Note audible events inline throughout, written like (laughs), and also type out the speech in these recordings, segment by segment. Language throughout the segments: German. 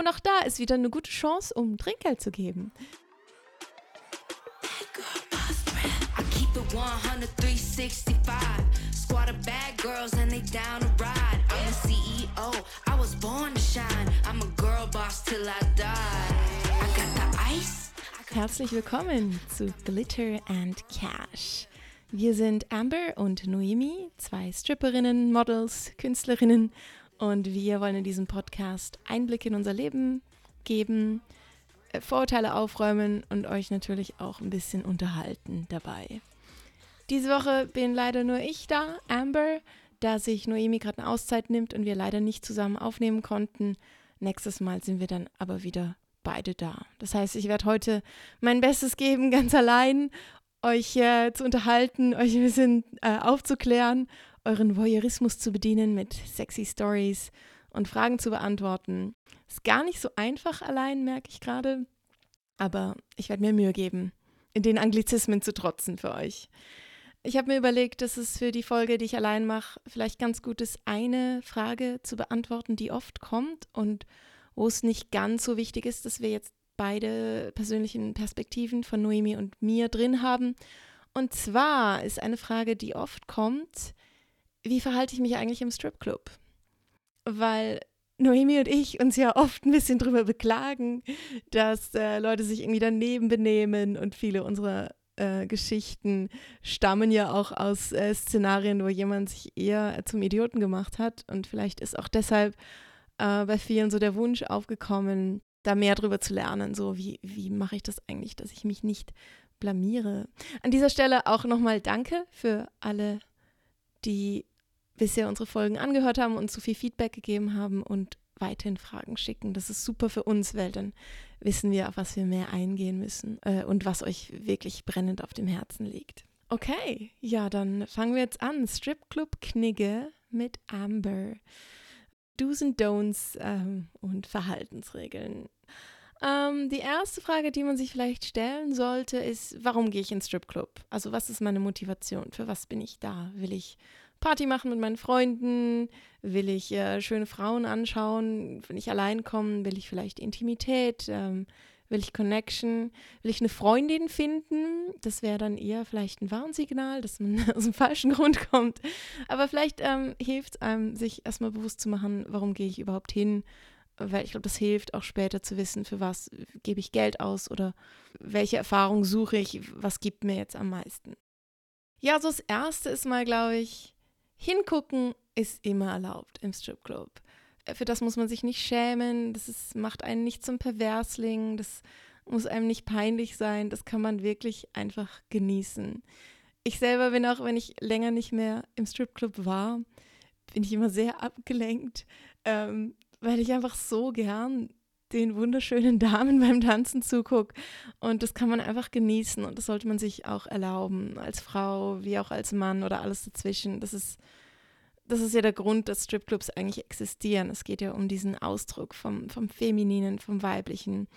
Und auch da ist wieder eine gute Chance, um Trinkgeld zu geben. I keep it 100, 365. Squad of bad girls and they down to ride. I'm a CEO, I was born to shine. I'm a girl boss till I die. I got the ice. Herzlich willkommen zu Glitter and Cash. Wir sind Amber und Noemi, zwei Stripperinnen, Models, Künstlerinnen und wir wollen in diesem Podcast Einblicke in unser Leben geben, äh, Vorurteile aufräumen und euch natürlich auch ein bisschen unterhalten dabei. Diese Woche bin leider nur ich da, Amber, da sich Noemi gerade eine Auszeit nimmt und wir leider nicht zusammen aufnehmen konnten. Nächstes Mal sind wir dann aber wieder beide da. Das heißt, ich werde heute mein Bestes geben, (laughs) ganz allein, euch äh, zu unterhalten, euch ein bisschen äh, aufzuklären, euren Voyeurismus zu bedienen mit sexy Stories und Fragen zu beantworten. Ist gar nicht so einfach allein, merke ich gerade. Aber ich werde mir Mühe geben, in den Anglizismen zu trotzen für euch. Ich habe mir überlegt, dass es für die Folge, die ich allein mache, vielleicht ganz gut ist, eine Frage zu beantworten, die oft kommt und wo es nicht ganz so wichtig ist, dass wir jetzt beide persönlichen Perspektiven von Noemi und mir drin haben. Und zwar ist eine Frage, die oft kommt, wie verhalte ich mich eigentlich im Stripclub? Weil Noemi und ich uns ja oft ein bisschen drüber beklagen, dass äh, Leute sich irgendwie daneben benehmen und viele unserer äh, Geschichten stammen ja auch aus äh, Szenarien, wo jemand sich eher zum Idioten gemacht hat und vielleicht ist auch deshalb äh, bei vielen so der Wunsch aufgekommen, da mehr drüber zu lernen, so wie, wie mache ich das eigentlich, dass ich mich nicht blamiere. An dieser Stelle auch nochmal Danke für alle, die bisher unsere Folgen angehört haben und so viel Feedback gegeben haben und weiterhin Fragen schicken. Das ist super für uns, weil dann wissen wir, auf was wir mehr eingehen müssen äh, und was euch wirklich brennend auf dem Herzen liegt. Okay, ja, dann fangen wir jetzt an. Stripclub Knigge mit Amber. Do's and Don'ts ähm, und Verhaltensregeln. Ähm, die erste Frage, die man sich vielleicht stellen sollte, ist, warum gehe ich ins Stripclub? Also was ist meine Motivation? Für was bin ich da? Will ich Party machen mit meinen Freunden? Will ich äh, schöne Frauen anschauen? Will ich allein kommen? Will ich vielleicht Intimität? Ähm, will ich Connection? Will ich eine Freundin finden? Das wäre dann eher vielleicht ein Warnsignal, dass man (laughs) aus dem falschen Grund kommt. Aber vielleicht ähm, hilft es einem, sich erstmal bewusst zu machen, warum gehe ich überhaupt hin? Weil ich glaube, das hilft auch später zu wissen, für was gebe ich Geld aus oder welche Erfahrung suche ich, was gibt mir jetzt am meisten. Ja, so das Erste ist mal, glaube ich, Hingucken ist immer erlaubt im Stripclub. Äh, für das muss man sich nicht schämen, das ist, macht einen nicht zum Perversling, das muss einem nicht peinlich sein, das kann man wirklich einfach genießen. Ich selber bin auch, wenn ich länger nicht mehr im Stripclub war, bin ich immer sehr abgelenkt, ähm, weil ich einfach so gern den wunderschönen Damen beim Tanzen zugucke. Und das kann man einfach genießen und das sollte man sich auch erlauben, als Frau wie auch als Mann oder alles dazwischen. Das ist, das ist ja der Grund, dass Stripclubs eigentlich existieren. Es geht ja um diesen Ausdruck vom, vom Femininen, vom Weiblichen.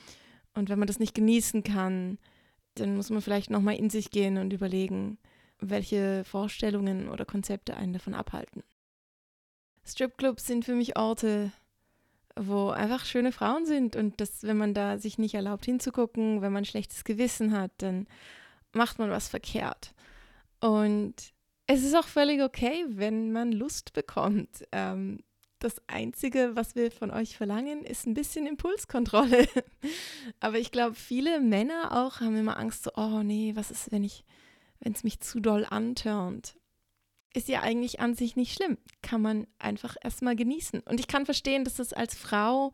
Und wenn man das nicht genießen kann, dann muss man vielleicht nochmal in sich gehen und überlegen, welche Vorstellungen oder Konzepte einen davon abhalten. Stripclubs sind für mich Orte, wo einfach schöne Frauen sind und dass, wenn man da sich nicht erlaubt hinzugucken, wenn man schlechtes Gewissen hat, dann macht man was verkehrt. Und es ist auch völlig okay, wenn man Lust bekommt. Ähm, das Einzige, was wir von euch verlangen, ist ein bisschen Impulskontrolle. (laughs) Aber ich glaube, viele Männer auch haben immer Angst, so, oh nee, was ist, wenn ich, wenn es mich zu doll antörnt? Ist ja eigentlich an sich nicht schlimm. Kann man einfach erstmal genießen. Und ich kann verstehen, dass das als Frau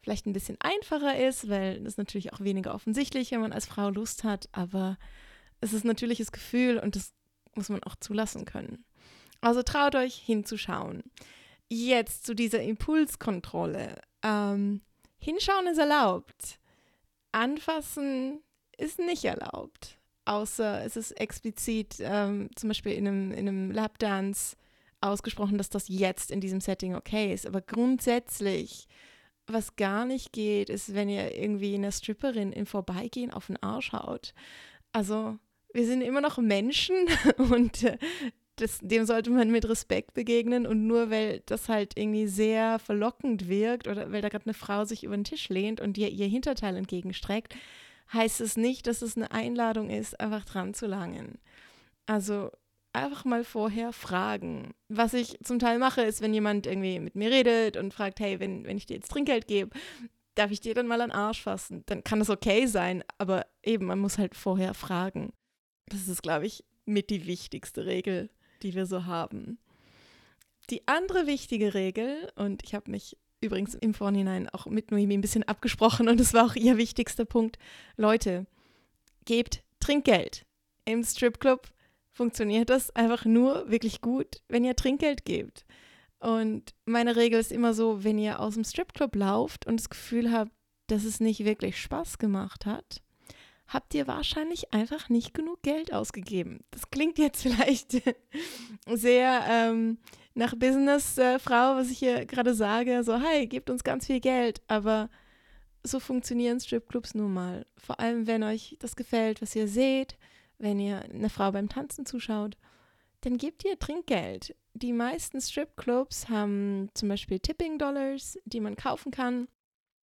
vielleicht ein bisschen einfacher ist, weil das natürlich auch weniger offensichtlich, wenn man als Frau Lust hat. Aber es ist natürlich das Gefühl und das muss man auch zulassen können. Also traut euch hinzuschauen. Jetzt zu dieser Impulskontrolle. Ähm, hinschauen ist erlaubt. Anfassen ist nicht erlaubt außer es ist explizit ähm, zum Beispiel in einem, in einem Lapdance ausgesprochen, dass das jetzt in diesem Setting okay ist. Aber grundsätzlich, was gar nicht geht, ist, wenn ihr irgendwie einer Stripperin im Vorbeigehen auf den Arsch haut. Also wir sind immer noch Menschen (laughs) und äh, das, dem sollte man mit Respekt begegnen und nur weil das halt irgendwie sehr verlockend wirkt oder weil da gerade eine Frau sich über den Tisch lehnt und dir ihr Hinterteil entgegenstreckt, heißt es nicht, dass es eine Einladung ist, einfach dran zu langen. Also einfach mal vorher fragen. Was ich zum Teil mache, ist, wenn jemand irgendwie mit mir redet und fragt, hey, wenn, wenn ich dir jetzt Trinkgeld gebe, darf ich dir dann mal an Arsch fassen? Dann kann das okay sein, aber eben, man muss halt vorher fragen. Das ist, glaube ich, mit die wichtigste Regel, die wir so haben. Die andere wichtige Regel, und ich habe mich übrigens im Vorhinein auch mit Noemi ein bisschen abgesprochen und es war auch ihr wichtigster Punkt, Leute, gebt Trinkgeld. Im Stripclub funktioniert das einfach nur wirklich gut, wenn ihr Trinkgeld gebt. Und meine Regel ist immer so, wenn ihr aus dem Stripclub lauft und das Gefühl habt, dass es nicht wirklich Spaß gemacht hat, habt ihr wahrscheinlich einfach nicht genug Geld ausgegeben. Das klingt jetzt (laughs) vielleicht sehr ähm, nach Businessfrau, was ich hier gerade sage, so, hey, gebt uns ganz viel Geld, aber so funktionieren Stripclubs nun mal. Vor allem, wenn euch das gefällt, was ihr seht, wenn ihr eine Frau beim Tanzen zuschaut, dann gebt ihr Trinkgeld. Die meisten Stripclubs haben zum Beispiel Tipping Dollars, die man kaufen kann.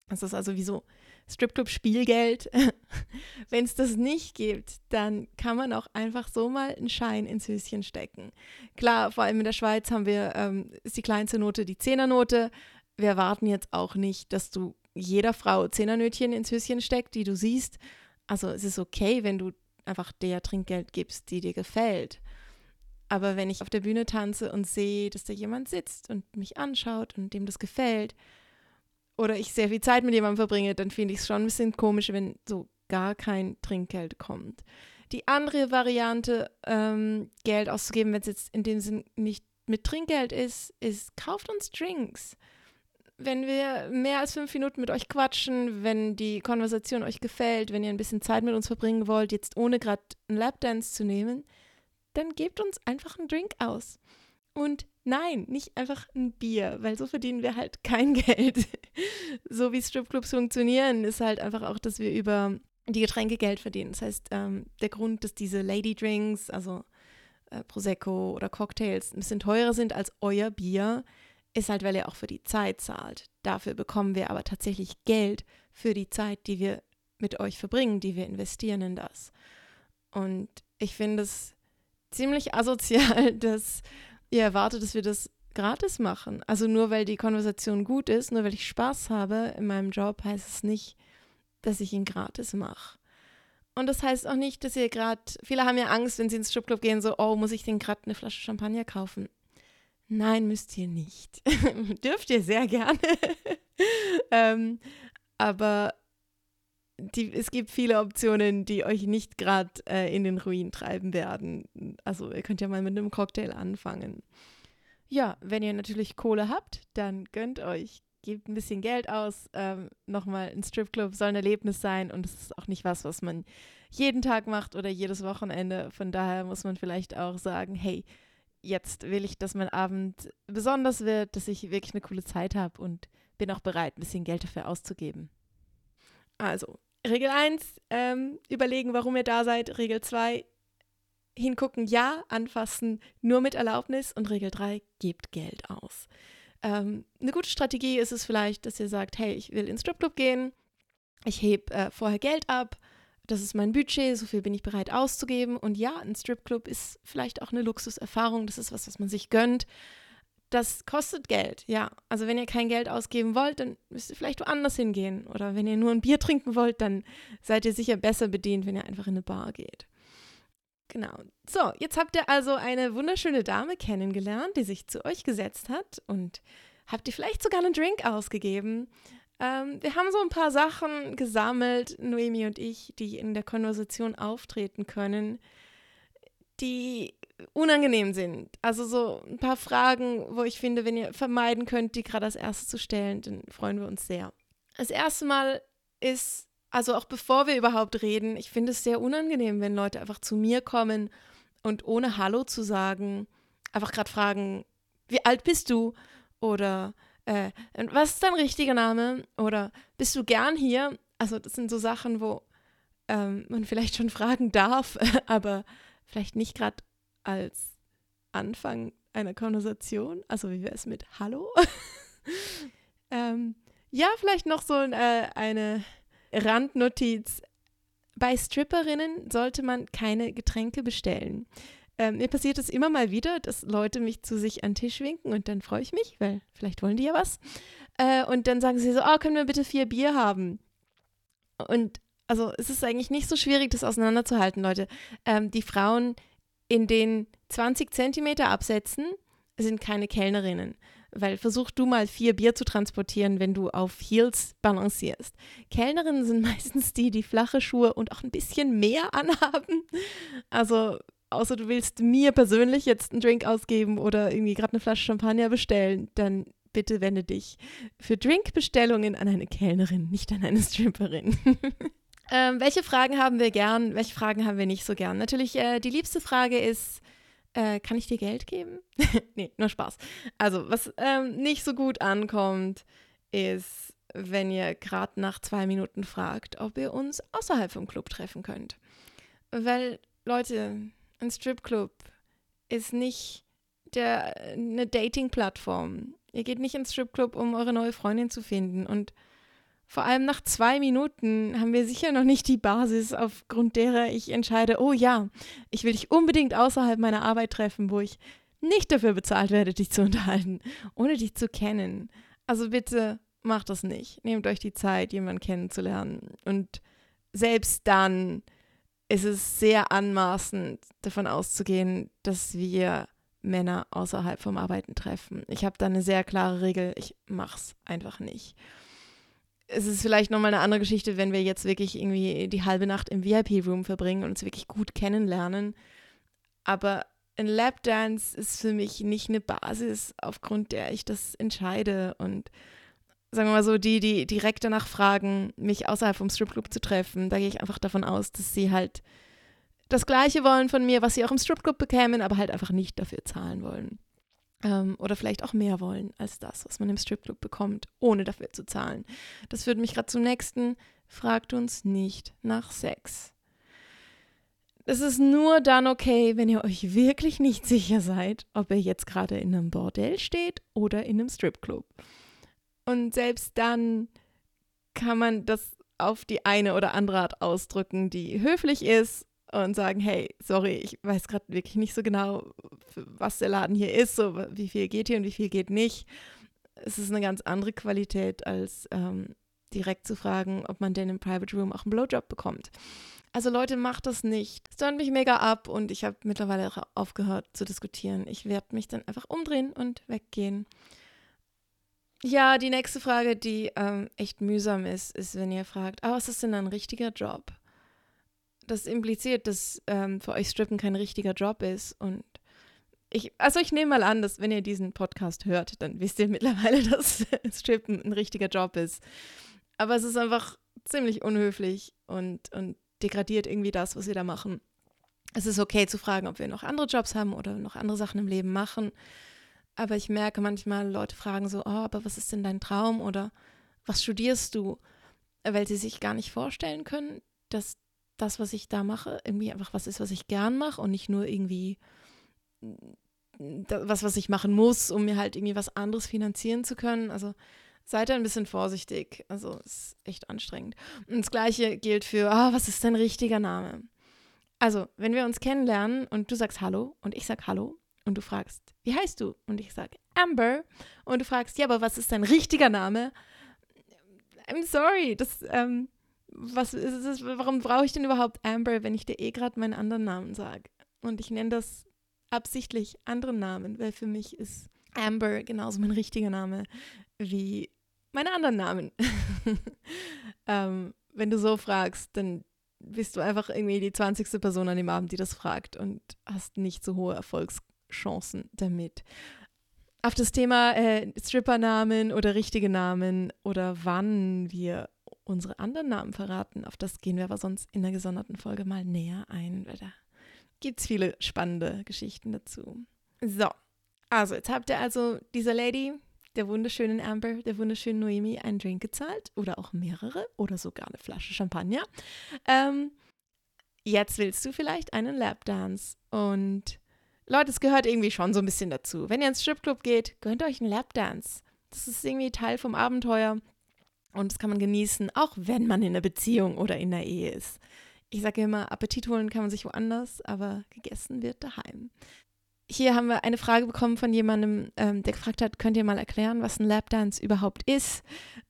Das ist also wie so Stripclub-Spielgeld. (laughs) Wenn es das nicht gibt, dann kann man auch einfach so mal einen Schein ins Höschen stecken. Klar, vor allem in der Schweiz haben wir, ähm, ist die kleinste Note die Zehnernote. Wir erwarten jetzt auch nicht, dass du jeder Frau Zehnernötchen ins Höschen steckt, die du siehst. Also es ist okay, wenn du einfach der Trinkgeld gibst, die dir gefällt. Aber wenn ich auf der Bühne tanze und sehe, dass da jemand sitzt und mich anschaut und dem das gefällt, oder ich sehr viel Zeit mit jemandem verbringe, dann finde ich es schon ein bisschen komisch, wenn so gar kein Trinkgeld kommt. Die andere Variante, ähm, Geld auszugeben, wenn es jetzt in dem Sinn nicht mit Trinkgeld ist, ist, kauft uns Drinks. Wenn wir mehr als fünf Minuten mit euch quatschen, wenn die Konversation euch gefällt, wenn ihr ein bisschen Zeit mit uns verbringen wollt, jetzt ohne gerade einen Lapdance zu nehmen, dann gebt uns einfach einen Drink aus. Und nein, nicht einfach ein Bier, weil so verdienen wir halt kein (laughs) Geld. so wie Stripclubs funktionieren, ist halt einfach auch, dass wir über die Getränke Geld verdienen. Das heißt, ähm, der Grund, dass diese Lady Drinks, also äh, Prosecco oder Cocktails, ein bisschen teurer sind als euer Bier, ist halt, weil ihr auch für die Zeit zahlt. Dafür bekommen wir aber tatsächlich Geld für die Zeit, die wir mit euch verbringen, die wir investieren in das. Und ich finde es ziemlich asozial, (laughs) dass ihr erwartet, dass wir das gratis machen. Also nur weil die Konversation gut ist, nur weil ich Spaß habe in meinem Job, heißt es nicht, dass ich ihn gratis mache. Und das heißt auch nicht, dass ihr gerade, viele haben ja Angst, wenn sie ins Stripclub gehen, so, oh, muss ich denn gerade eine Flasche Champagner kaufen? Nein, müsst ihr nicht. (laughs) Dürft ihr sehr gerne. (laughs) ähm, aber die, es gibt viele Optionen, die euch nicht gerade äh, in den Ruin treiben werden. Also ihr könnt ja mal mit einem Cocktail anfangen. Ja, wenn ihr natürlich Kohle habt, dann gönnt euch. Gebt ein bisschen Geld aus. Ähm, Nochmal, ein Stripclub soll ein Erlebnis sein und es ist auch nicht was, was man jeden Tag macht oder jedes Wochenende. Von daher muss man vielleicht auch sagen, hey, jetzt will ich, dass mein Abend besonders wird, dass ich wirklich eine coole Zeit habe und bin auch bereit, ein bisschen Geld dafür auszugeben. Also, Regel 1, ähm, überlegen, warum ihr da seid. Regel 2, hingucken, ja, anfassen, nur mit Erlaubnis. Und Regel 3, gebt Geld aus. Ähm, eine gute Strategie ist es vielleicht, dass ihr sagt, hey, ich will ins Stripclub gehen, ich hebe äh, vorher Geld ab, das ist mein Budget, so viel bin ich bereit auszugeben. Und ja, ein Stripclub ist vielleicht auch eine Luxuserfahrung, das ist was, was man sich gönnt das kostet Geld, ja. Also wenn ihr kein Geld ausgeben wollt, dann müsst ihr vielleicht woanders hingehen. Oder wenn ihr nur ein Bier trinken wollt, dann seid ihr sicher besser bedient, wenn ihr einfach in eine Bar geht. Genau. So, jetzt habt ihr also eine wunderschöne Dame kennengelernt, die sich zu euch gesetzt hat und habt ihr vielleicht sogar einen Drink ausgegeben. Ähm, wir haben so ein paar Sachen gesammelt, Noemi und ich, die in der Konversation auftreten können, die unangenehm sind. Also so ein paar Fragen, wo ich finde, wenn ihr vermeiden könnt, die gerade als erstes zu stellen, dann freuen wir uns sehr. Das erste Mal ist, also auch bevor wir überhaupt reden, ich finde es sehr unangenehm, wenn Leute einfach zu mir kommen und ohne Hallo zu sagen, einfach gerade fragen, wie alt bist du? Oder äh, was ist dein richtiger Name? Oder bist du gern hier? Also das sind so Sachen, wo ähm, man vielleicht schon fragen darf, (laughs) aber vielleicht nicht gerade als Anfang einer Konversation. Also wie wäre es mit Hallo? (laughs) ähm, ja, vielleicht noch so äh, eine Randnotiz. Bei Stripperinnen sollte man keine Getränke bestellen. Ähm, mir passiert es immer mal wieder, dass Leute mich zu sich an den Tisch winken und dann freue ich mich, weil vielleicht wollen die ja was. Äh, und dann sagen sie so, oh, können wir bitte vier Bier haben? Und also es ist eigentlich nicht so schwierig, das auseinanderzuhalten, Leute. Ähm, die Frauen in den 20 Zentimeter Absätzen sind keine Kellnerinnen. Weil versuch du mal vier Bier zu transportieren, wenn du auf Heels balancierst. Kellnerinnen sind (laughs) meistens die, die flache Schuhe und auch ein bisschen mehr anhaben. Also, außer du willst mir persönlich jetzt einen Drink ausgeben oder irgendwie gerade eine Flasche Champagner bestellen, dann bitte wende dich für Drinkbestellungen an eine Kellnerin, nicht an eine Stripperin. (laughs) ähm, welche Fragen haben wir gern? Welche Fragen haben wir nicht so gern? Natürlich, äh, die liebste Frage ist, äh, kann ich dir Geld geben? (laughs) nee, nur Spaß. Also, was ähm, nicht so gut ankommt, ist, wenn ihr gerade nach zwei Minuten fragt, ob ihr uns außerhalb vom Club treffen könnt. Weil, Leute, ein Stripclub ist nicht der, eine Dating-Plattform. Ihr geht nicht ins Stripclub, um eure neue Freundin zu finden. Und vor allem nach zwei Minuten haben wir sicher noch nicht die Basis, aufgrund derer ich entscheide, oh ja, ich will dich unbedingt außerhalb meiner Arbeit treffen, wo ich nicht dafür bezahlt werde, dich zu unterhalten, ohne dich zu kennen. Also bitte macht das nicht. Nehmt euch die Zeit, jemanden kennenzulernen. Und selbst dann ist es sehr anmaßend, davon auszugehen, dass wir Männer außerhalb vom Arbeiten treffen. Ich habe da eine sehr klare Regel, ich mach's einfach nicht es ist vielleicht nochmal eine andere Geschichte, wenn wir jetzt wirklich irgendwie die halbe Nacht im VIP-Room verbringen und uns wirklich gut kennenlernen. Aber ein Lapdance ist für mich nicht eine Basis, aufgrund der ich das entscheide. Und sagen wir mal so, die, die direkt danach fragen, mich außerhalb vom Stripclub zu treffen, da gehe ich einfach davon aus, dass sie halt das Gleiche wollen von mir, was sie auch im Stripclub bekämen, aber halt einfach nicht dafür zahlen wollen. Ähm, oder vielleicht auch mehr wollen als das, was man im Stripclub bekommt, ohne dafür zu zahlen. Das führt mich gerade zum nächsten. Fragt uns nicht nach Sex. Es ist nur dann okay, wenn ihr euch wirklich nicht sicher seid, ob ihr jetzt gerade in einem Bordell steht oder in einem Stripclub. Und selbst dann kann man das auf die eine oder andere Art ausdrücken, die höflich ist und sagen, hey, sorry, ich weiß gerade wirklich nicht so genau, was der Laden hier ist, so wie viel geht hier und wie viel geht nicht. Es ist eine ganz andere Qualität, als ähm, direkt zu fragen, ob man denn im Private Room auch einen Blowjob bekommt. Also Leute, macht das nicht. Es turnt mich mega ab und ich habe mittlerweile aufgehört zu diskutieren. Ich werde mich dann einfach umdrehen und weggehen. Ja, die nächste Frage, die ähm, echt mühsam ist, ist, wenn ihr fragt, ah, was ist denn ein richtiger Job? Das impliziert, dass ähm, für euch Strippen kein richtiger Job ist. Und ich, also ich nehme mal an, dass wenn ihr diesen Podcast hört, dann wisst ihr (laughs) mittlerweile, dass (laughs) Strippen ein richtiger Job ist. Aber es ist einfach ziemlich unhöflich und, und degradiert irgendwie das, was wir da machen. Es ist okay zu fragen, ob wir noch andere Jobs haben oder noch andere Sachen im Leben machen. Aber ich merke manchmal, Leute fragen so, oh, aber was ist denn dein Traum oder was studierst du? Weil sie sich gar nicht vorstellen können, dass das, was ich da mache, irgendwie einfach was ist, was ich gern mache und nicht nur irgendwie was, was ich machen muss, um mir halt irgendwie was anderes finanzieren zu können. Also seid ein bisschen vorsichtig. Also ist echt anstrengend. Und das gleiche gilt für, ah, was ist dein richtiger Name? Also, wenn wir uns kennenlernen und du sagst Hallo und ich sag Hallo und du fragst, wie heißt du? Und ich sag Amber und du fragst, ja, aber was ist dein richtiger Name? I'm sorry, das ähm, was ist es, warum brauche ich denn überhaupt Amber, wenn ich dir eh gerade meinen anderen Namen sage? Und ich nenne das absichtlich anderen Namen, weil für mich ist Amber genauso mein richtiger Name wie meine anderen Namen. (laughs) ähm, wenn du so fragst, dann bist du einfach irgendwie die 20. Person an dem Abend, die das fragt und hast nicht so hohe Erfolgschancen damit. Auf das Thema äh, Strippernamen oder richtige Namen oder wann wir unsere anderen Namen verraten. Auf das gehen wir aber sonst in der gesonderten Folge mal näher ein, weil da gibt es viele spannende Geschichten dazu. So, also jetzt habt ihr also dieser Lady, der wunderschönen Amber, der wunderschönen Noemi einen Drink gezahlt oder auch mehrere oder sogar eine Flasche Champagner. Ähm, jetzt willst du vielleicht einen Lapdance und Leute, es gehört irgendwie schon so ein bisschen dazu. Wenn ihr ins Stripclub geht, gönnt euch einen Lapdance. Das ist irgendwie Teil vom Abenteuer und das kann man genießen, auch wenn man in einer Beziehung oder in einer Ehe ist. Ich sage immer, Appetit holen kann man sich woanders, aber gegessen wird daheim. Hier haben wir eine Frage bekommen von jemandem, ähm, der gefragt hat, könnt ihr mal erklären, was ein Lapdance überhaupt ist?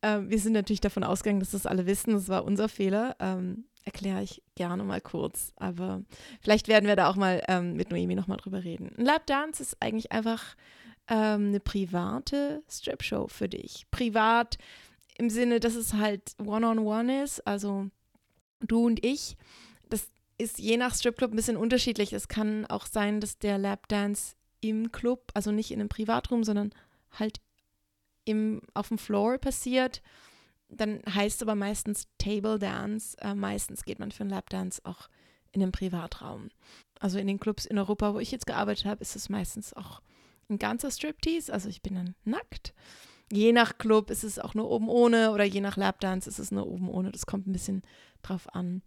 Ähm, wir sind natürlich davon ausgegangen, dass das alle wissen. Das war unser Fehler. Ähm, erkläre ich gerne mal kurz. Aber vielleicht werden wir da auch mal ähm, mit Noemi nochmal drüber reden. Ein Lapdance ist eigentlich einfach ähm, eine private Strip-Show für dich. Privat im Sinne, dass es halt one-on-one -on -one ist, also du und ich. Das ist je nach Stripclub ein bisschen unterschiedlich. Es kann auch sein, dass der Lapdance im Club, also nicht in einem Privatraum, sondern halt im, auf dem Floor passiert. Dann heißt es aber meistens Table Dance. Äh, meistens geht man für einen Lapdance auch in einem Privatraum. Also in den Clubs in Europa, wo ich jetzt gearbeitet habe, ist es meistens auch ein ganzer Striptease. Also ich bin dann nackt. Je nach Club ist es auch nur oben ohne oder je nach Lapdance ist es nur oben ohne. Das kommt ein bisschen drauf an.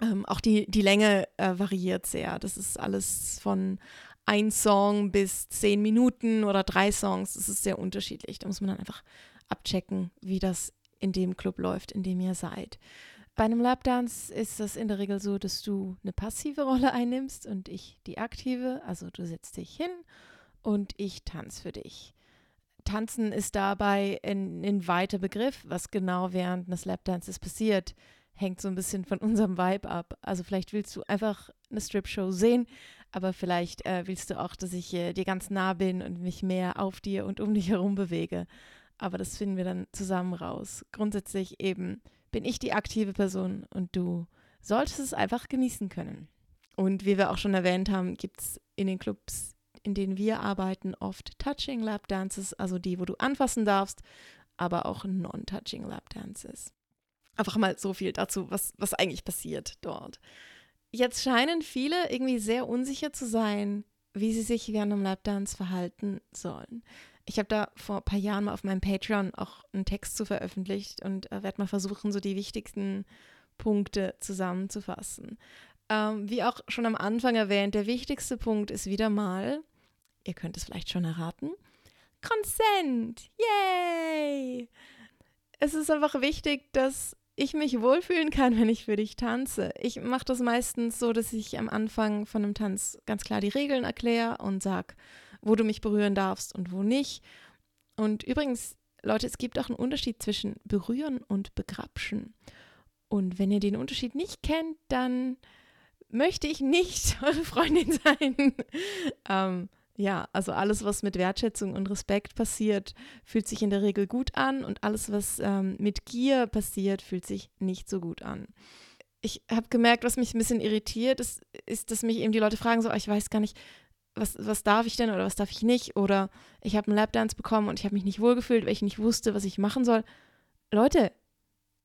Ähm, auch die, die Länge äh, variiert sehr. Das ist alles von ein Song bis zehn Minuten oder drei Songs. Das ist sehr unterschiedlich. Da muss man dann einfach abchecken, wie das in dem Club läuft, in dem ihr seid. Bei einem Lapdance ist das in der Regel so, dass du eine passive Rolle einnimmst und ich die aktive. Also du setzt dich hin und ich tanze für dich. Tanzen ist dabei ein, weiter Begriff, was genau während eines Lapdances passiert, hängt so ein bisschen von unserem Vibe ab. Also vielleicht willst du einfach eine Strip-Show sehen, aber vielleicht äh, willst du auch, dass ich äh, dir ganz nah bin und mich mehr auf dir und um dich herum bewege. Aber das finden wir dann zusammen raus. Grundsätzlich eben bin ich die aktive Person und du solltest es einfach genießen können. Und wie wir auch schon erwähnt haben, gibt es in den Clubs in denen wir arbeiten, oft Touching Lap Dances, also die, wo du anfassen darfst, aber auch Non-Touching Lap Dances. Einfach mal so viel dazu, was, was eigentlich passiert dort. Jetzt scheinen viele irgendwie sehr unsicher zu sein, wie sie sich während einem Lapdance verhalten sollen. Ich habe da vor ein paar Jahren mal auf meinem Patreon auch einen Text zu veröffentlicht und äh, werde mal versuchen, so die wichtigsten Punkte zusammenzufassen. Ähm, wie auch schon am Anfang erwähnt, der wichtigste Punkt ist wieder mal, ihr könnt es vielleicht schon erraten. Consent! Yay! Es ist einfach wichtig, dass ich mich wohlfühlen kann, wenn ich für dich tanze. Ich mache das meistens so, dass ich am Anfang von einem Tanz ganz klar die Regeln erkläre und sage, wo du mich berühren darfst und wo nicht. Und übrigens, Leute, es gibt auch einen Unterschied zwischen berühren und begrapschen. Und wenn ihr den Unterschied nicht kennt, dann möchte ich nicht (laughs) eure Freundin sein. ähm, ja, also alles, was mit Wertschätzung und Respekt passiert, fühlt sich in der Regel gut an und alles, was ähm, mit Gier passiert, fühlt sich nicht so gut an. Ich habe gemerkt, was mich ein bisschen irritiert, ist, ist, dass mich eben die Leute fragen, so, oh, ich weiß gar nicht, was, was darf ich denn oder was darf ich nicht? Oder ich habe einen Lapdance bekommen und ich habe mich nicht wohlgefühlt, weil ich nicht wusste, was ich machen soll. Leute,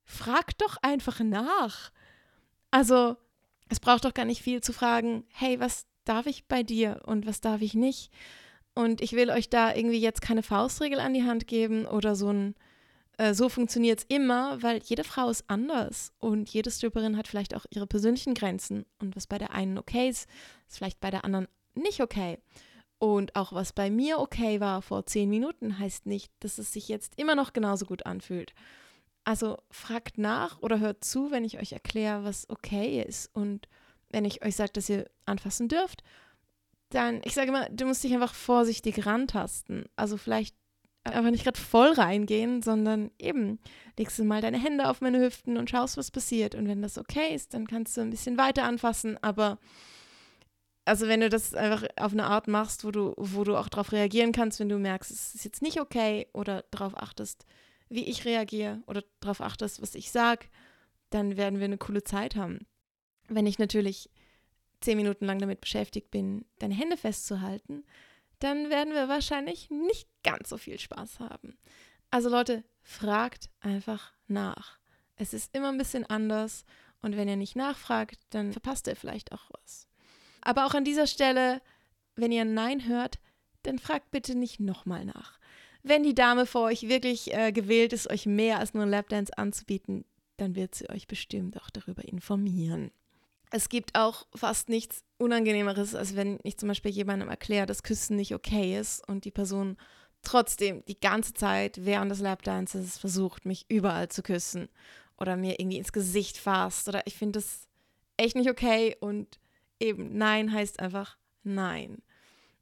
fragt doch einfach nach. Also, es braucht doch gar nicht viel zu fragen, hey, was darf ich bei dir und was darf ich nicht. Und ich will euch da irgendwie jetzt keine Faustregel an die Hand geben oder so ein, äh, so funktioniert es immer, weil jede Frau ist anders und jede Stripperin hat vielleicht auch ihre persönlichen Grenzen. Und was bei der einen okay ist, ist vielleicht bei der anderen nicht okay. Und auch was bei mir okay war vor zehn Minuten, heißt nicht, dass es sich jetzt immer noch genauso gut anfühlt. Also fragt nach oder hört zu, wenn ich euch erkläre, was okay ist und wenn ich euch sage, dass ihr anfassen dürft, dann, ich sage immer, du musst dich einfach vorsichtig rantasten. Also vielleicht einfach nicht gerade voll reingehen, sondern eben legst du mal deine Hände auf meine Hüften und schaust, was passiert. Und wenn das okay ist, dann kannst du ein bisschen weiter anfassen. Aber also wenn du das einfach auf eine Art machst, wo du, wo du auch darauf reagieren kannst, wenn du merkst, es ist jetzt nicht okay oder darauf achtest, wie ich reagiere oder darauf achtest, was ich sage, dann werden wir eine coole Zeit haben. Wenn ich natürlich zehn Minuten lang damit beschäftigt bin, deine Hände festzuhalten, dann werden wir wahrscheinlich nicht ganz so viel Spaß haben. Also Leute, fragt einfach nach. Es ist immer ein bisschen anders und wenn ihr nicht nachfragt, dann verpasst ihr vielleicht auch was. Aber auch an dieser Stelle, wenn ihr Nein hört, dann fragt bitte nicht nochmal nach. Wenn die Dame vor euch wirklich äh, gewählt ist, euch mehr als nur ein Lapdance anzubieten, dann wird sie euch bestimmt auch darüber informieren. Es gibt auch fast nichts Unangenehmeres, als wenn ich zum Beispiel jemandem erkläre, dass Küssen nicht okay ist und die Person trotzdem die ganze Zeit während des Lapdances versucht, mich überall zu küssen oder mir irgendwie ins Gesicht fasst oder ich finde das echt nicht okay und eben Nein heißt einfach Nein.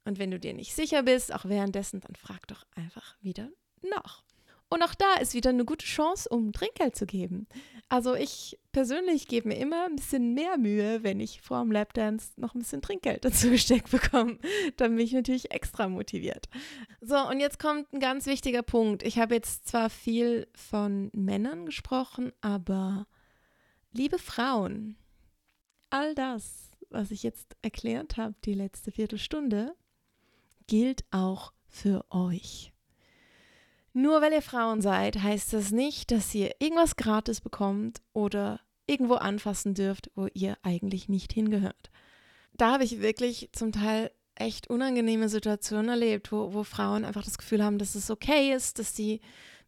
Und wenn du dir nicht sicher bist, auch währenddessen, dann frag doch einfach wieder nach. Und auch da ist wieder eine gute Chance, um Trinkgeld zu geben. Also ich persönlich gebe mir immer ein bisschen mehr Mühe, wenn ich vor dem Lapdance noch ein bisschen Trinkgeld dazu (laughs) gesteckt bekomme. Dann bin ich natürlich extra motiviert. So, und jetzt kommt ein ganz wichtiger Punkt. Ich habe jetzt zwar viel von Männern gesprochen, aber liebe Frauen, all das, was ich jetzt erklärt habe, die letzte Viertelstunde, gilt auch für euch. Nur weil ihr Frauen seid, heißt das nicht, dass ihr irgendwas gratis bekommt oder irgendwo anfassen dürft, wo ihr eigentlich nicht hingehört. Da habe ich wirklich zum Teil echt unangenehme Situationen erlebt, wo, wo Frauen einfach das Gefühl haben, dass es okay ist, dass sie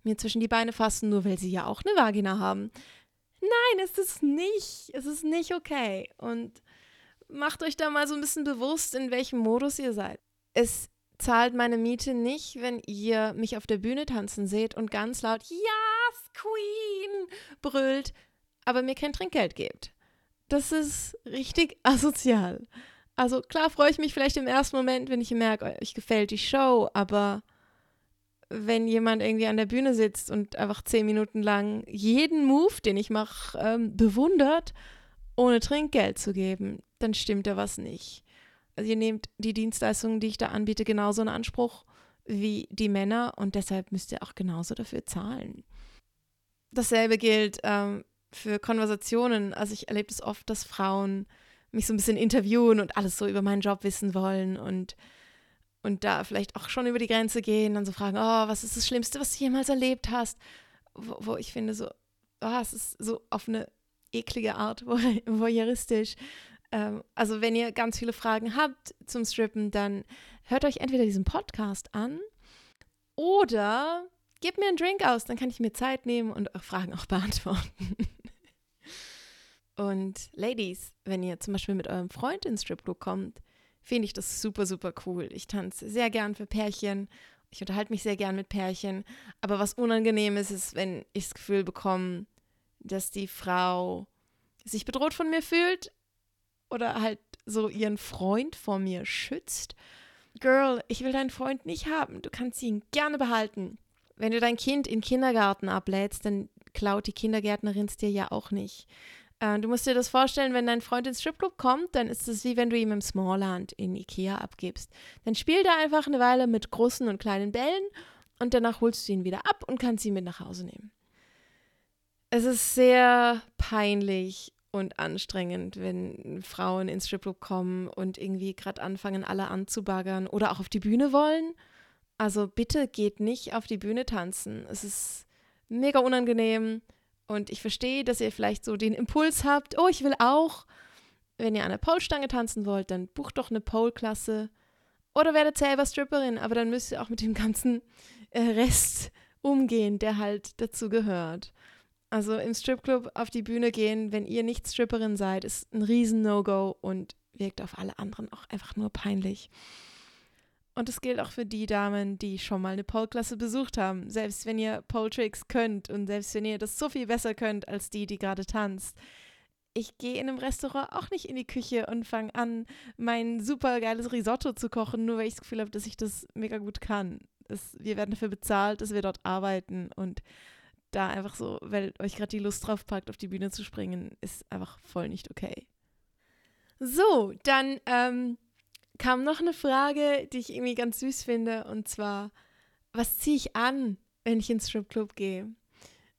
mir zwischen die Beine fassen, nur weil sie ja auch eine Vagina haben. Nein, es ist nicht. Es ist nicht okay. Und macht euch da mal so ein bisschen bewusst, in welchem Modus ihr seid. Es zahlt meine Miete nicht, wenn ihr mich auf der Bühne tanzen seht und ganz laut Yes, Queen brüllt, aber mir kein Trinkgeld gebt. Das ist richtig (laughs) asozial. Also klar freue ich mich vielleicht im ersten Moment, wenn ich merke, euch gefällt die Show, aber wenn jemand irgendwie an der Bühne sitzt und einfach zehn Minuten lang jeden Move, den ich mache, ähm, bewundert, ohne Trinkgeld zu geben, dann stimmt da was nicht. Also ihr nehmt die Dienstleistungen, die ich da anbiete, genauso in Anspruch wie die Männer und deshalb müsst ihr auch genauso dafür zahlen. Dasselbe gilt ähm, für Konversationen. Also ich erlebe es oft, dass Frauen mich so ein bisschen interviewen und alles so über meinen Job wissen wollen und, und da vielleicht auch schon über die Grenze gehen, dann so fragen, oh, was ist das Schlimmste, was du jemals erlebt hast? Wo, wo ich finde so, oh, es ist so auf eine eklige Art (laughs) voyeuristisch. Ähm, also wenn ihr ganz viele Fragen habt zum Strippen, dann hört euch entweder diesen Podcast an oder gebt mir einen Drink aus, dann kann ich mir Zeit nehmen und eure Fragen auch (laughs) beantworten. und Ladies, wenn ihr zum Beispiel mit eurem Freund ins Stripclub kommt, finde ich das super, super cool. Ich tanze sehr gern für Pärchen. Ich unterhalte mich sehr gern mit Pärchen. Aber was unangenehm ist, ist, wenn ich das Gefühl bekomme, dass die Frau sich bedroht von mir fühlt oder halt so ihren Freund vor mir schützt. Girl, ich will deinen Freund nicht haben. Du kannst ihn gerne behalten. Wenn du dein Kind in Kindergarten ablädst, dann klaut die Kindergärtnerin es dir ja auch nicht. Äh, du musst dir das vorstellen, wenn dein Freund ins Stripclub kommt, dann ist es wie wenn du ihm im Smallland in Ikea abgibst. Dann spielt er einfach eine Weile mit großen und kleinen Bällen und danach holst du ihn wieder ab und kannst ihn mit nach Hause nehmen. Es ist sehr peinlich und anstrengend, wenn Frauen ins Stripclub kommen und irgendwie gerade anfangen, alle anzubaggern oder auch auf die Bühne wollen. Also bitte geht nicht auf die Bühne tanzen. Es ist mega unangenehm und ich verstehe, dass ihr vielleicht so den Impuls habt, oh, ich will auch. Wenn ihr an der Pole-Stange tanzen wollt, dann bucht doch eine Pole-Klasse oder werdet selber Stripperin, aber dann müsst ihr auch mit dem ganzen äh, Rest umgehen, der halt dazu gehört. Also im Stripclub auf die Bühne gehen, wenn ihr nicht Stripperin seid, ist ein riesen No-Go und wirkt auf alle anderen auch einfach nur peinlich. Und es gilt auch für die Damen, die schon mal eine Pole-Klasse besucht haben. Selbst wenn ihr Pole-Tricks könnt und selbst wenn ihr das so viel besser könnt als die, die gerade tanzt. Ich gehe in einem Restaurant auch nicht in die Küche und fange an, mein super geiles Risotto zu kochen, nur weil ich das Gefühl habe, dass ich das mega gut kann. Es, wir werden dafür bezahlt, dass wir dort arbeiten und da einfach so, weil euch gerade die Lust drauf packt, auf die Bühne zu springen, ist einfach voll nicht okay. So, dann ähm, kam noch eine Frage, die ich irgendwie ganz süß finde, und zwar, was ziehe ich an, wenn ich ins Stripclub gehe?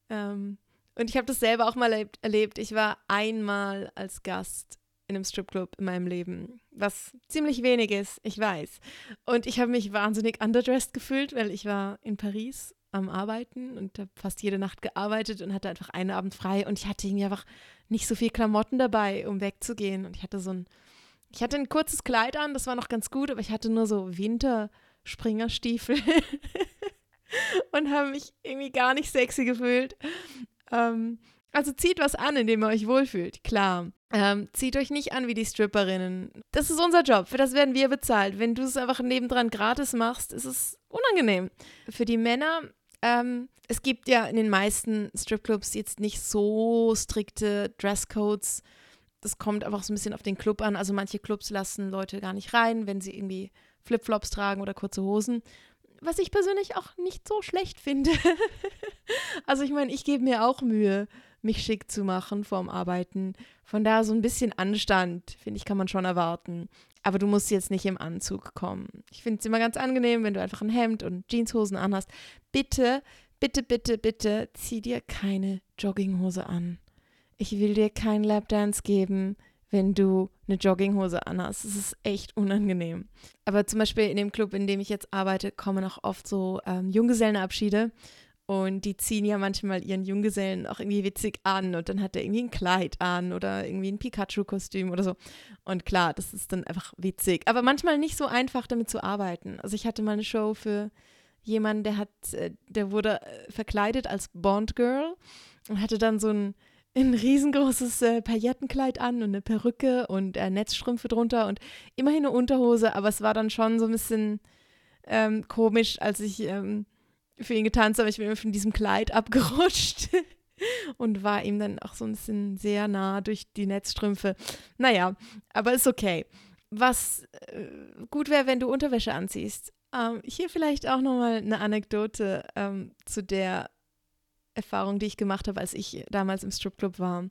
Ähm, und ich habe das selber auch mal erlebt, erlebt. Ich war einmal als Gast in einem Stripclub in meinem Leben, was ziemlich wenig ist, ich weiß. Und ich habe mich wahnsinnig underdressed gefühlt, weil ich war in Paris am Arbeiten und habe fast jede Nacht gearbeitet und hatte einfach einen Abend frei und ich hatte irgendwie einfach nicht so viel Klamotten dabei, um wegzugehen. Und ich hatte so ein, ich hatte ein kurzes Kleid an, das war noch ganz gut, aber ich hatte nur so Winterspringerstiefel (laughs) und habe mich irgendwie gar nicht sexy gefühlt. Ähm, Also zieht was an, in dem ihr euch wohlfühlt, klar. Ähm, zieht euch nicht an wie die Stripperinnen. Das ist unser Job, für das werden wir bezahlt. Wenn du es einfach nebendran gratis machst, ist es unangenehm. Für die Männer, ähm, es gibt ja in den meisten Stripclubs jetzt nicht so strikte Dresscodes. Das kommt einfach so ein bisschen auf den Club an. Also manche Clubs lassen Leute gar nicht rein, wenn sie irgendwie Flipflops tragen oder kurze Hosen was ich persönlich auch nicht so schlecht finde. (laughs) also ich meine, ich gebe mir auch Mühe, mich schick zu machen vorm Arbeiten. Von da so ein bisschen Anstand, finde ich, kann man schon erwarten. Aber du musst jetzt nicht im Anzug kommen. Ich finde es immer ganz angenehm, wenn du einfach ein Hemd und Jeanshosen anhast. Bitte, bitte, bitte, bitte, zieh dir keine Jogginghose an. Ich will dir keinen Lapdance geben wenn du eine Jogginghose anhast. Das ist echt unangenehm. Aber zum Beispiel in dem Club, in dem ich jetzt arbeite, kommen auch oft so ähm, Junggesellenabschiede. Und die ziehen ja manchmal ihren Junggesellen auch irgendwie witzig an und dann hat er irgendwie ein Kleid an oder irgendwie ein Pikachu-Kostüm oder so. Und klar, das ist dann einfach witzig. Aber manchmal nicht so einfach damit zu arbeiten. Also ich hatte mal eine Show für jemanden, der hat, äh, der wurde äh, verkleidet als Bond Girl und hatte dann so ein ein riesengroßes äh, Paillettenkleid an und eine Perücke und äh, Netzstrümpfe drunter und immerhin eine Unterhose, aber es war dann schon so ein bisschen ähm, komisch, als ich ähm, für ihn getanzt habe. Ich bin von diesem Kleid (laughs) abgerutscht und war ihm dann auch so ein bisschen sehr nah durch die Netzstrümpfe. Naja, aber ist okay. Was äh, gut wäre, wenn du Unterwäsche anziehst. Ähm, hier vielleicht auch nochmal eine Anekdote ähm, zu der Erfahrung, die ich gemacht habe, als ich damals im Stripclub war.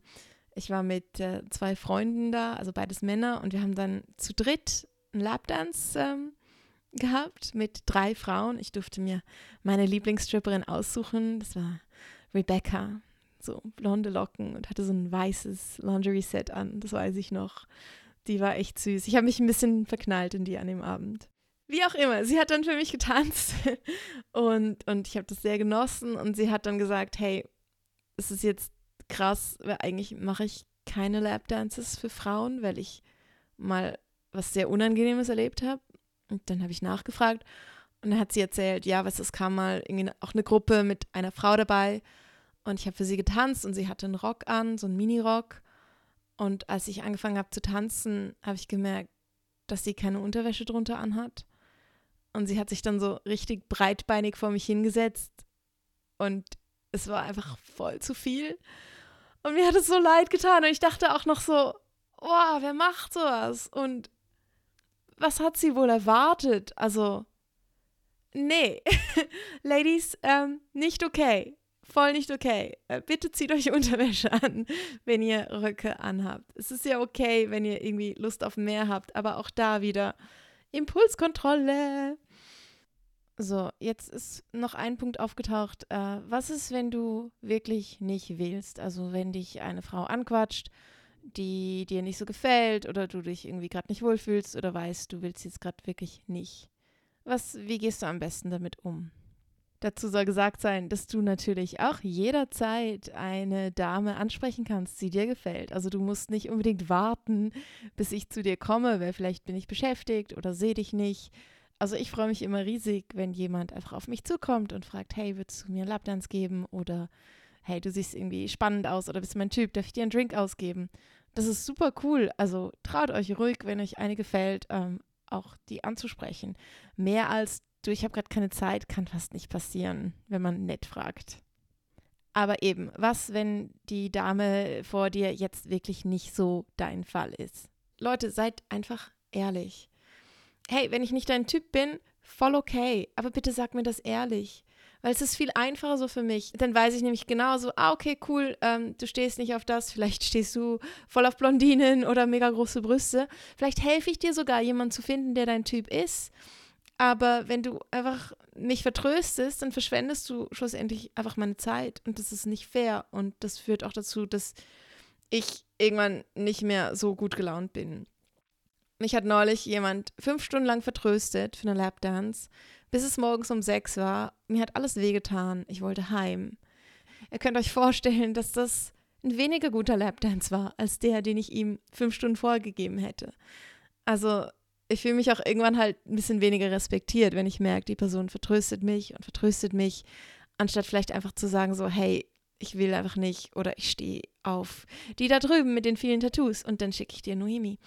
Ich war mit äh, zwei Freunden da, also beides Männer, und wir haben dann zu dritt einen Lapdance ähm, gehabt mit drei Frauen. Ich durfte mir meine Lieblingsstripperin aussuchen. Das war Rebecca, so blonde Locken und hatte so ein weißes Lingerie-Set an. Das weiß ich noch. Die war echt süß. Ich habe mich ein bisschen verknallt in die an dem Abend. Wie auch immer, sie hat dann für mich getanzt (laughs) und, und ich habe das sehr genossen und sie hat dann gesagt, hey, es ist jetzt krass, weil eigentlich mache ich keine Lapdances für Frauen, weil ich mal was sehr Unangenehmes erlebt habe. Und dann habe ich nachgefragt und dann hat sie erzählt, ja, was es kam mal irgendwie auch eine Gruppe mit einer Frau dabei und ich habe für sie getanzt und sie hatte einen Rock an, so einen Mini-Rock. Und als ich angefangen habe zu tanzen, habe ich gemerkt, dass sie keine Unterwäsche drunter anhat. Und sie hat sich dann so richtig breitbeinig vor mich hingesetzt. Und es war einfach voll zu viel. Und mir hat es so leid getan. Und ich dachte auch noch so, oh, wer macht sowas? Und was hat sie wohl erwartet? Also, nee. (laughs) Ladies, ähm, nicht okay. Voll nicht okay. Äh, bitte zieht euch Unterwäsche an, (laughs) wenn ihr Röcke anhabt. Es ist ja okay, wenn ihr irgendwie Lust auf mehr habt, aber auch da wieder Impulskontrolle. So, jetzt ist noch ein Punkt aufgetaucht. Äh, was ist, wenn du wirklich nicht willst? Also wenn dich eine Frau anquatscht, die dir nicht so gefällt oder du dich irgendwie gerade nicht wohlfühlst oder weißt, du willst jetzt gerade wirklich nicht. Was, wie gehst du am besten damit um? Dazu soll gesagt sein, dass du natürlich auch jederzeit eine Dame ansprechen kannst, die dir gefällt. Also du musst nicht unbedingt warten, bis ich zu dir komme, weil vielleicht bin ich beschäftigt oder sehe dich nicht. Also ich freue mich immer riesig, wenn jemand einfach auf mich zukommt und fragt, hey, würdest du mir einen Lapdance geben? Oder hey, du siehst irgendwie spannend aus oder bist mein Typ, darf ich dir einen Drink ausgeben? Das ist super cool. Also traut euch ruhig, wenn euch eine gefällt, ähm, auch die anzusprechen. Mehr als du, ich habe gerade keine Zeit, kann fast nicht passieren, wenn man nett fragt. Aber eben, was, wenn die Dame vor dir jetzt wirklich nicht so dein Fall ist? Leute, seid einfach ehrlich. Hey, wenn ich nicht dein Typ bin, voll okay, aber bitte sag mir das ehrlich. Weil es ist viel einfacher so für mich. Dann weiß ich nämlich genau so, ah, okay, cool, ähm, du stehst nicht auf das, vielleicht stehst du voll auf Blondinen oder mega große Brüste. Vielleicht helfe ich dir sogar, jemanden zu finden, der dein Typ ist. Aber wenn du einfach mich vertröstest, dann verschwendest du schlussendlich einfach meine Zeit und das ist nicht fair und das führt auch dazu, dass ich irgendwann nicht mehr so gut gelaunt bin. Mich hat neulich jemand fünf Stunden lang vertröstet für eine Lapdance, bis es morgens um sechs war. Mir hat alles wehgetan. Ich wollte heim. Ihr könnt euch vorstellen, dass das ein weniger guter Lapdance war als der, den ich ihm fünf Stunden vorher gegeben hätte. Also ich fühle mich auch irgendwann halt ein bisschen weniger respektiert, wenn ich merke, die Person vertröstet mich und vertröstet mich, anstatt vielleicht einfach zu sagen so, hey, ich will einfach nicht oder ich stehe auf die da drüben mit den vielen Tattoos und dann schicke ich dir Noemi.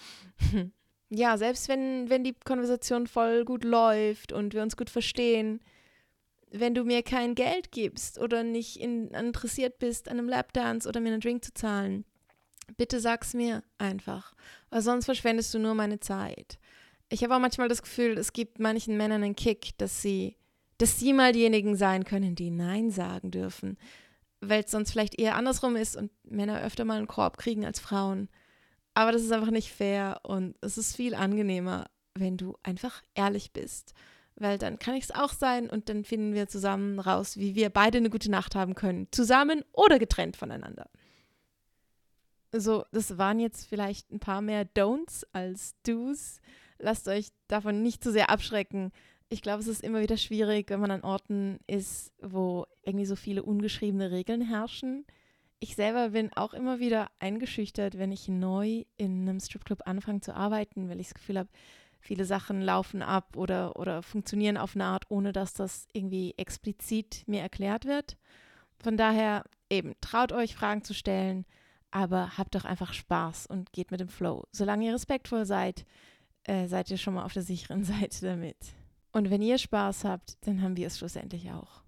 (laughs) ja, selbst wenn, wenn die Konversation voll gut läuft und wir uns gut verstehen, wenn du mir kein Geld gibst oder nicht in, interessiert bist, an einem Lapdance oder mir einen Drink zu zahlen, bitte sag's mir einfach, weil sonst verschwendest du nur meine Zeit. Ich habe auch manchmal das Gefühl, es gibt manchen Männern einen Kick, dass sie, dass sie mal diejenigen sein können, die Nein sagen dürfen, weil es sonst vielleicht eher andersrum ist und Männer öfter mal einen Korb kriegen als Frauen. Aber das ist einfach nicht fair und es ist viel angenehmer, wenn du einfach ehrlich bist weil dann kann ich es auch sein und dann finden wir zusammen raus, wie wir beide eine gute Nacht haben können, zusammen oder getrennt voneinander. So, das waren jetzt vielleicht ein paar mehr Don'ts als Do's. Lasst euch davon nicht zu sehr abschrecken. Ich glaube, es ist immer wieder schwierig, wenn man an Orten ist, wo irgendwie so viele ungeschriebene Regeln herrschen. Ich selber bin auch immer wieder eingeschüchtert, wenn ich neu in einem Stripclub anfange zu arbeiten, weil ich das Gefühl habe, viele Sachen laufen ab oder, oder funktionieren auf eine Art, ohne dass das irgendwie explizit mir erklärt wird. Von daher eben, traut euch Fragen zu stellen, aber habt doch einfach Spaß und geht mit dem Flow. Solange ihr respektvoll seid, äh, seid ihr schon mal auf der sicheren (laughs) Seite damit. Und wenn ihr Spaß habt, dann haben wir es schlussendlich auch.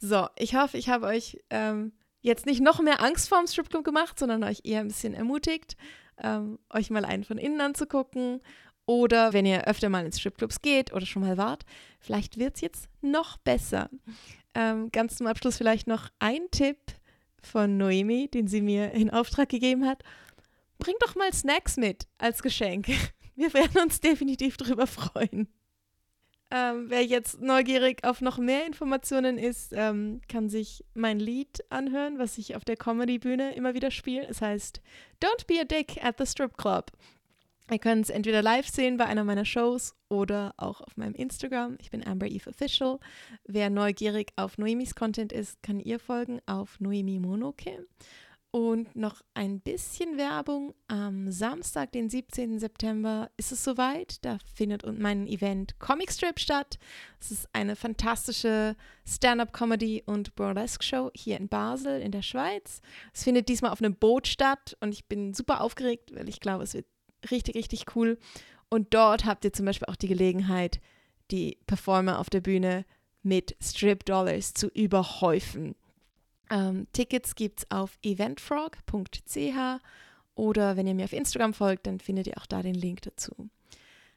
So, ich hoffe, ich habe euch ähm, jetzt nicht noch mehr Angst vorm Stripclub gemacht, sondern euch eher ein bisschen ermutigt, ähm, euch mal einen von innen anzugucken oder wenn ihr öfter mal ins Stripclubs geht oder schon mal wart, vielleicht wird es jetzt noch besser. Ähm, ganz zum Abschluss vielleicht noch ein Tipp von Noemi, den sie mir in Auftrag gegeben hat. Bring doch mal Snacks mit als Geschenk. (laughs) Wir werden uns definitiv darüber freuen. Ähm, wer jetzt neugierig auf noch mehr Informationen ist, ähm, kann sich mein Lied anhören, was ich auf der Comedy-Bühne immer wieder spiele. Es heißt Don't be a dick at the strip club. Ihr könnt es entweder live sehen bei einer meiner Shows oder auch auf meinem Instagram. Ich bin Amber Eve Official. Wer neugierig auf Noemis Content ist, kann ihr folgen auf Noemi Monoke. Und noch ein bisschen Werbung. Am Samstag, den 17. September, ist es soweit. Da findet mein Event Comic Strip statt. Es ist eine fantastische Stand-up-Comedy und Burlesque-Show hier in Basel in der Schweiz. Es findet diesmal auf einem Boot statt und ich bin super aufgeregt, weil ich glaube, es wird richtig, richtig cool. Und dort habt ihr zum Beispiel auch die Gelegenheit, die Performer auf der Bühne mit Strip-Dollars zu überhäufen. Ähm, Tickets gibt es auf eventfrog.ch oder wenn ihr mir auf Instagram folgt, dann findet ihr auch da den Link dazu.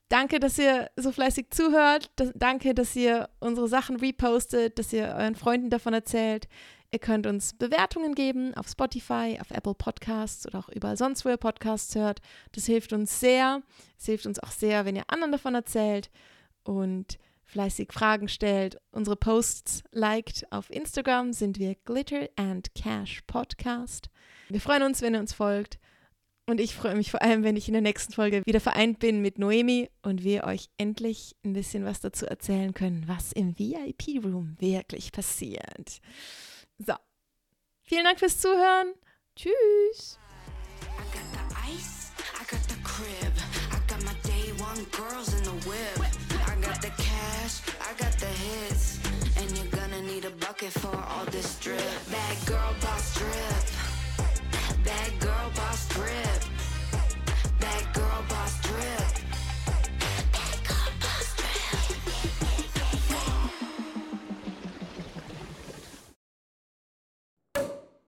Danke, dass ihr so fleißig zuhört. Das, danke, dass ihr unsere Sachen repostet, dass ihr euren Freunden davon erzählt. Ihr könnt uns Bewertungen geben auf Spotify, auf Apple Podcasts oder auch überall sonst, wo ihr Podcasts hört. Das hilft uns sehr. Es hilft uns auch sehr, wenn ihr anderen davon erzählt und fleißig Fragen stellt. Unsere Posts liked. Auf Instagram sind wir Glitter and Cash Podcast. Wir freuen uns, wenn ihr uns folgt. Und ich freue mich vor allem, wenn ich in der nächsten Folge wieder vereint bin mit Noemi und wir euch endlich ein bisschen was dazu erzählen können, was im VIP-Room wirklich passiert. So. Vielen Dank fürs Zuhören. Tschüss. girls in the whip. for all this drip. Bad girl boss drip.